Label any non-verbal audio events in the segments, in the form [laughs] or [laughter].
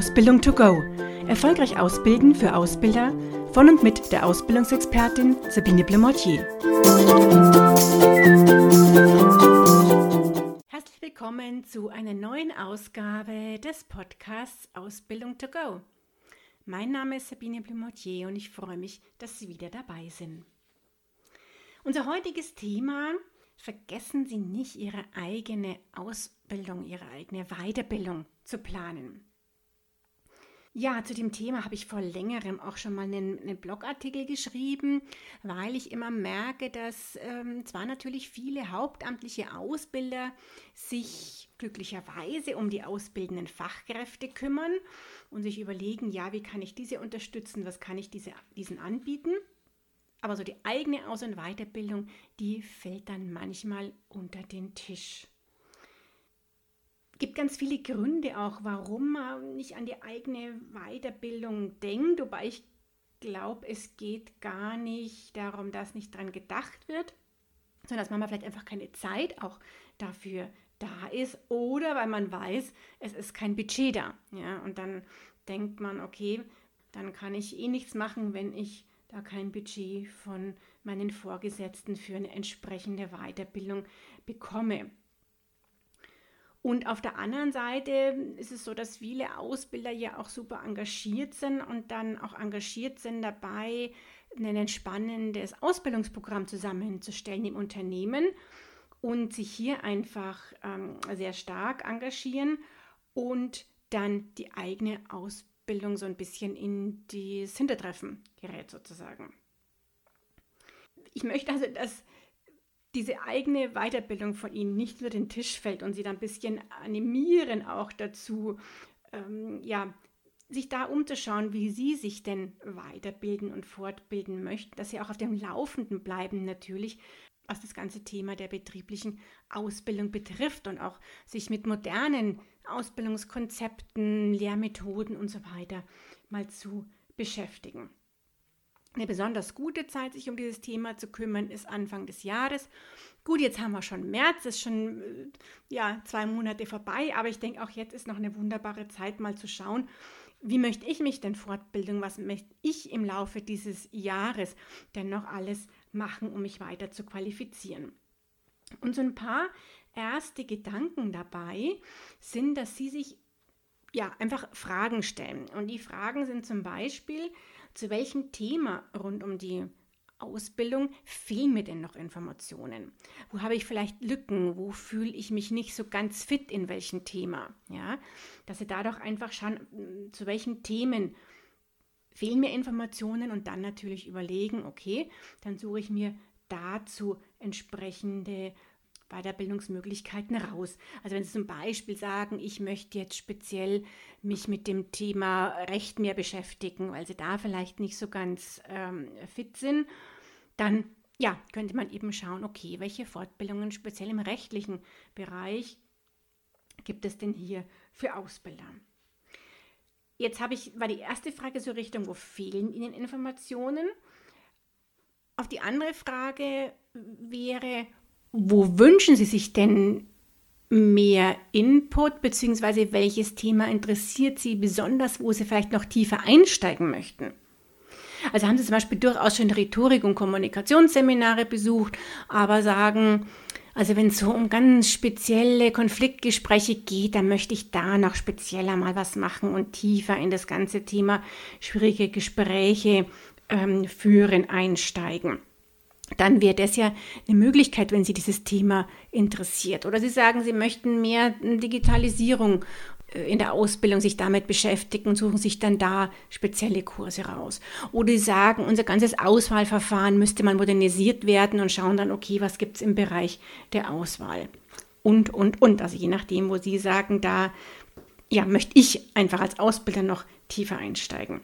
Ausbildung to go. Erfolgreich ausbilden für Ausbilder von und mit der Ausbildungsexpertin Sabine Blemortier. Herzlich willkommen zu einer neuen Ausgabe des Podcasts Ausbildung to go. Mein Name ist Sabine Blemortier und ich freue mich, dass Sie wieder dabei sind. Unser heutiges Thema vergessen Sie nicht, Ihre eigene Ausbildung, Ihre eigene Weiterbildung zu planen. Ja, zu dem Thema habe ich vor längerem auch schon mal einen, einen Blogartikel geschrieben, weil ich immer merke, dass ähm, zwar natürlich viele hauptamtliche Ausbilder sich glücklicherweise um die ausbildenden Fachkräfte kümmern und sich überlegen, ja, wie kann ich diese unterstützen, was kann ich diese, diesen anbieten. Aber so die eigene Aus- und Weiterbildung, die fällt dann manchmal unter den Tisch gibt ganz viele Gründe auch, warum man nicht an die eigene Weiterbildung denkt, wobei ich glaube, es geht gar nicht darum, dass nicht dran gedacht wird, sondern dass man vielleicht einfach keine Zeit auch dafür da ist oder weil man weiß, es ist kein Budget da. Ja, und dann denkt man, okay, dann kann ich eh nichts machen, wenn ich da kein Budget von meinen Vorgesetzten für eine entsprechende Weiterbildung bekomme. Und auf der anderen Seite ist es so, dass viele Ausbilder ja auch super engagiert sind und dann auch engagiert sind dabei, ein entspannendes Ausbildungsprogramm zusammenzustellen im Unternehmen und sich hier einfach ähm, sehr stark engagieren und dann die eigene Ausbildung so ein bisschen in das Hintertreffen gerät sozusagen. Ich möchte also, dass diese eigene Weiterbildung von ihnen nicht über den Tisch fällt und sie dann ein bisschen animieren auch dazu, ähm, ja, sich da umzuschauen, wie sie sich denn weiterbilden und fortbilden möchten, dass sie auch auf dem Laufenden bleiben natürlich, was das ganze Thema der betrieblichen Ausbildung betrifft und auch sich mit modernen Ausbildungskonzepten, Lehrmethoden und so weiter mal zu beschäftigen. Eine besonders gute Zeit, sich um dieses Thema zu kümmern, ist Anfang des Jahres. Gut, jetzt haben wir schon März, ist schon äh, ja, zwei Monate vorbei, aber ich denke auch jetzt ist noch eine wunderbare Zeit, mal zu schauen, wie möchte ich mich denn fortbilden, was möchte ich im Laufe dieses Jahres denn noch alles machen, um mich weiter zu qualifizieren. Und so ein paar erste Gedanken dabei sind, dass Sie sich ja einfach Fragen stellen. Und die Fragen sind zum Beispiel, zu welchem Thema rund um die Ausbildung fehlen mir denn noch Informationen? Wo habe ich vielleicht Lücken? Wo fühle ich mich nicht so ganz fit in welchem Thema? Ja, dass Sie da doch einfach schauen, hm, zu welchen Themen fehlen mir Informationen und dann natürlich überlegen, okay, dann suche ich mir dazu entsprechende Weiterbildungsmöglichkeiten raus. Also wenn Sie zum Beispiel sagen, ich möchte jetzt speziell mich mit dem Thema Recht mehr beschäftigen, weil Sie da vielleicht nicht so ganz ähm, fit sind, dann ja, könnte man eben schauen, okay, welche Fortbildungen speziell im rechtlichen Bereich gibt es denn hier für Ausbilder? Jetzt habe ich, war die erste Frage so Richtung, wo fehlen Ihnen Informationen? Auf die andere Frage wäre, wo wünschen Sie sich denn mehr Input, beziehungsweise welches Thema interessiert Sie besonders, wo Sie vielleicht noch tiefer einsteigen möchten? Also haben Sie zum Beispiel durchaus schon Rhetorik- und Kommunikationsseminare besucht, aber sagen, also wenn es so um ganz spezielle Konfliktgespräche geht, dann möchte ich da noch spezieller mal was machen und tiefer in das ganze Thema schwierige Gespräche ähm, führen einsteigen dann wäre das ja eine Möglichkeit, wenn Sie dieses Thema interessiert. Oder Sie sagen, Sie möchten mehr Digitalisierung äh, in der Ausbildung sich damit beschäftigen und suchen sich dann da spezielle Kurse raus. Oder sie sagen, unser ganzes Auswahlverfahren müsste mal modernisiert werden und schauen dann, okay, was gibt es im Bereich der Auswahl. Und, und, und. Also je nachdem, wo Sie sagen, da ja, möchte ich einfach als Ausbilder noch tiefer einsteigen.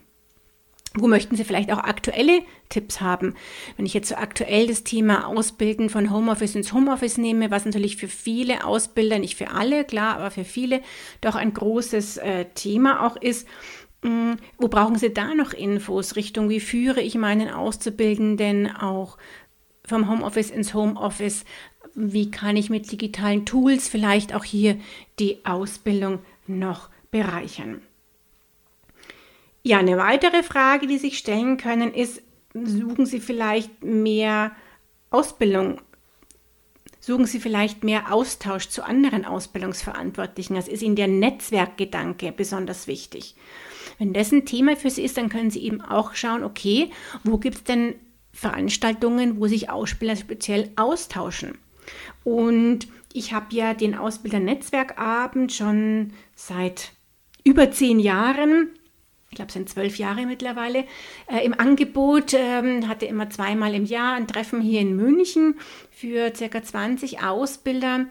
Wo möchten Sie vielleicht auch aktuelle Tipps haben? Wenn ich jetzt so aktuell das Thema Ausbilden von Homeoffice ins Homeoffice nehme, was natürlich für viele Ausbilder, nicht für alle, klar, aber für viele doch ein großes äh, Thema auch ist. Hm, wo brauchen Sie da noch Infos Richtung, wie führe ich meinen Auszubildenden auch vom Homeoffice ins Homeoffice? Wie kann ich mit digitalen Tools vielleicht auch hier die Ausbildung noch bereichern? Ja, eine weitere Frage, die sich stellen können, ist, suchen Sie vielleicht mehr Ausbildung? Suchen Sie vielleicht mehr Austausch zu anderen Ausbildungsverantwortlichen? Das ist Ihnen der Netzwerkgedanke besonders wichtig. Wenn das ein Thema für Sie ist, dann können Sie eben auch schauen, okay, wo gibt es denn Veranstaltungen, wo sich Ausbilder speziell austauschen? Und ich habe ja den Ausbildernetzwerkabend schon seit über zehn Jahren ich glaube, es sind zwölf Jahre mittlerweile, äh, im Angebot. Ähm, hatte immer zweimal im Jahr ein Treffen hier in München für circa 20 Ausbilder.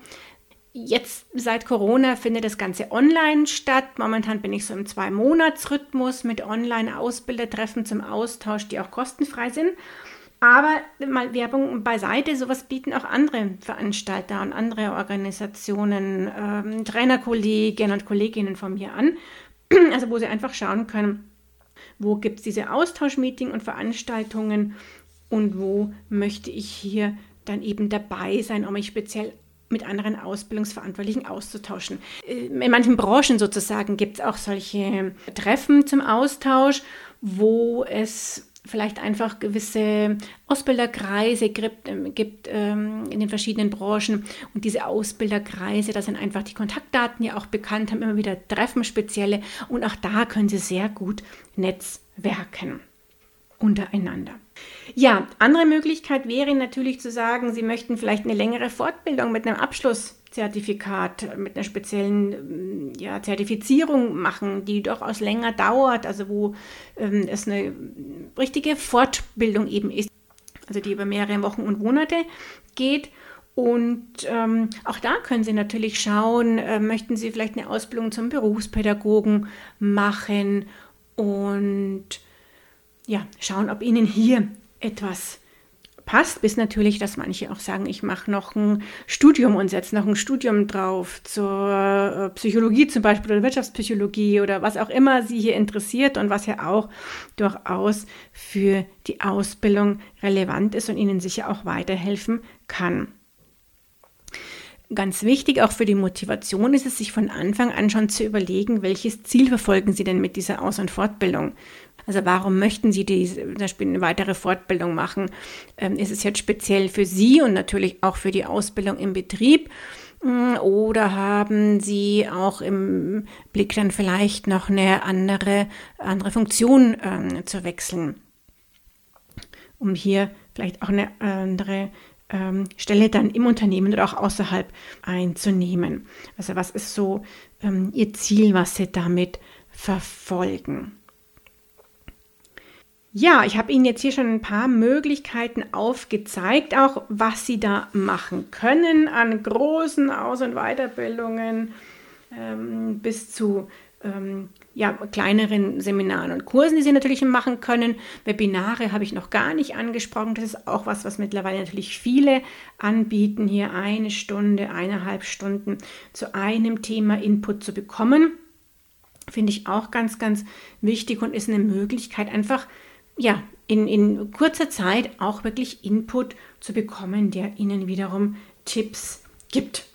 Jetzt seit Corona findet das Ganze online statt. Momentan bin ich so im Zwei-Monats-Rhythmus mit Online-Ausbildertreffen zum Austausch, die auch kostenfrei sind. Aber mal Werbung beiseite, sowas bieten auch andere Veranstalter und andere Organisationen, ähm, Trainerkolleginnen und Kolleginnen von mir an. [clears throat] Also wo sie einfach schauen können, wo gibt es diese Austauschmeeting und Veranstaltungen und wo möchte ich hier dann eben dabei sein, um mich speziell mit anderen Ausbildungsverantwortlichen auszutauschen. Äh, in manchen Branchen sozusagen gibt es auch solche Treffen zum Austausch, wo es vielleicht einfach gewisse Ausbilderkreise gibt, ähm, gibt ähm, in den verschiedenen Branchen. Und diese Ausbilderkreise, da sind einfach die Kontaktdaten ja auch bekannt, haben immer wieder Treffen spezielle. Und auch da können Sie sehr gut netzwerken untereinander. Ja, andere Möglichkeit wäre natürlich zu sagen, Sie möchten vielleicht eine längere Fortbildung mit einem Abschlusszertifikat, mit einer speziellen ja, Zertifizierung machen, die durchaus länger dauert, also wo ähm, es eine richtige Fortbildung eben ist, also die über mehrere Wochen und Monate geht. Und ähm, auch da können Sie natürlich schauen, äh, möchten Sie vielleicht eine Ausbildung zum Berufspädagogen machen und ja, schauen, ob Ihnen hier etwas passt, bis natürlich, dass manche auch sagen, ich mache noch ein Studium und setze noch ein Studium drauf zur äh, Psychologie zum Beispiel oder Wirtschaftspsychologie oder was auch immer Sie hier interessiert und was ja auch durchaus für die Ausbildung relevant ist und Ihnen sicher auch weiterhelfen kann. Ganz wichtig auch für die Motivation ist es, sich von Anfang an schon zu überlegen, welches Ziel verfolgen Sie denn mit dieser Aus- und Fortbildung. Also warum möchten Sie die, zum Beispiel eine weitere Fortbildung machen? Ähm, ist es jetzt speziell für Sie und natürlich auch für die Ausbildung im Betrieb? Mm, oder haben Sie auch im Blick dann vielleicht noch eine andere, andere Funktion ähm, zu wechseln, um hier vielleicht auch eine andere ähm, Stelle dann im Unternehmen oder auch außerhalb einzunehmen? Also was ist so ähm, Ihr Ziel, was Sie damit verfolgen? Ja, ich habe Ihnen jetzt hier schon ein paar Möglichkeiten aufgezeigt, auch was Sie da machen können an großen Aus- und Weiterbildungen ähm, bis zu ähm, ja, kleineren Seminaren und Kursen, die Sie natürlich machen können. Webinare habe ich noch gar nicht angesprochen. Das ist auch was, was mittlerweile natürlich viele anbieten, hier eine Stunde, eineinhalb Stunden zu einem Thema Input zu bekommen. Finde ich auch ganz, ganz wichtig und ist eine Möglichkeit, einfach ja, in, in kurzer Zeit auch wirklich Input zu bekommen, der Ihnen wiederum Tipps gibt.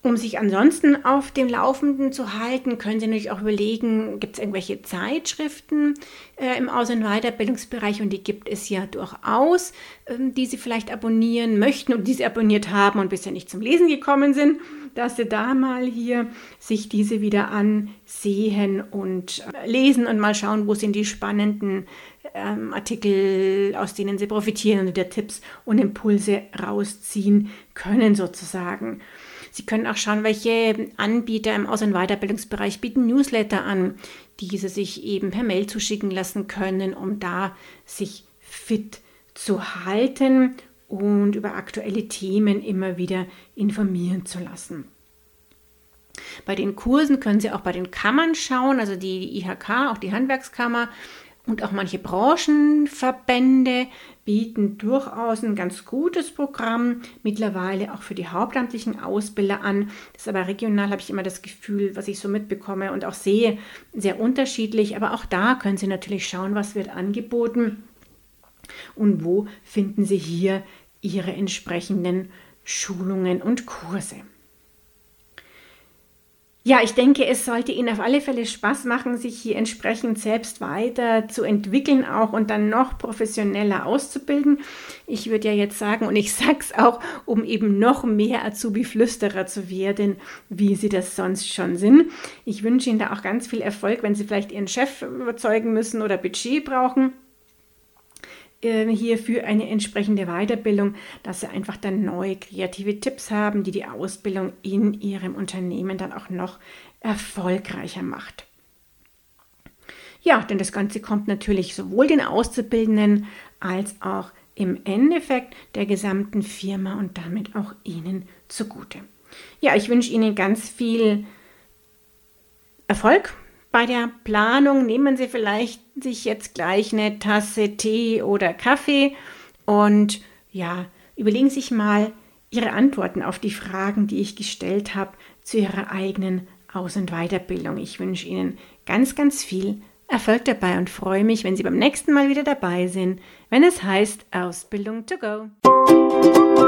Um sich ansonsten auf dem Laufenden zu halten, können Sie natürlich auch überlegen, gibt es irgendwelche Zeitschriften äh, im Aus- und Weiterbildungsbereich und die gibt es ja durchaus, ähm, die Sie vielleicht abonnieren möchten und die Sie abonniert haben und bisher nicht zum Lesen gekommen sind dass Sie da mal hier sich diese wieder ansehen und äh, lesen und mal schauen, wo sind die spannenden ähm, Artikel, aus denen Sie profitieren und der Tipps und Impulse rausziehen können sozusagen. Sie können auch schauen, welche Anbieter im Aus- und Weiterbildungsbereich bieten Newsletter an, die Sie sich eben per Mail zuschicken lassen können, um da sich fit zu halten und über aktuelle Themen immer wieder informieren zu lassen. Bei den Kursen können Sie auch bei den Kammern schauen, also die IHK, auch die Handwerkskammer und auch manche Branchenverbände bieten durchaus ein ganz gutes Programm mittlerweile auch für die hauptamtlichen Ausbilder an. Das ist aber regional, habe ich immer das Gefühl, was ich so mitbekomme und auch sehe, sehr unterschiedlich. Aber auch da können Sie natürlich schauen, was wird angeboten und wo finden Sie hier Ihre entsprechenden Schulungen und Kurse. Ja, ich denke, es sollte Ihnen auf alle Fälle Spaß machen, sich hier entsprechend selbst weiter zu entwickeln auch und dann noch professioneller auszubilden. Ich würde ja jetzt sagen, und ich [laughs] sage es auch, um eben noch mehr Azubi-Flüsterer zu werden, wie Sie das sonst schon sind. Ich wünsche Ihnen da auch ganz viel Erfolg, wenn Sie vielleicht Ihren Chef überzeugen müssen oder Budget brauchen hier für eine entsprechende Weiterbildung, dass sie einfach dann neue kreative Tipps haben, die die Ausbildung in ihrem Unternehmen dann auch noch erfolgreicher macht. Ja, denn das Ganze kommt natürlich sowohl den Auszubildenden als auch im Endeffekt der gesamten Firma und damit auch Ihnen zugute. Ja, ich wünsche Ihnen ganz viel Erfolg bei der Planung. Nehmen Sie vielleicht sich jetzt gleich eine Tasse Tee oder Kaffee und ja, überlegen Sie sich mal Ihre Antworten auf die Fragen, die ich gestellt habe, zu Ihrer eigenen Aus- und Weiterbildung. Ich wünsche Ihnen ganz, ganz viel Erfolg dabei und freue mich, wenn Sie beim nächsten Mal wieder dabei sind, wenn es heißt Ausbildung to go.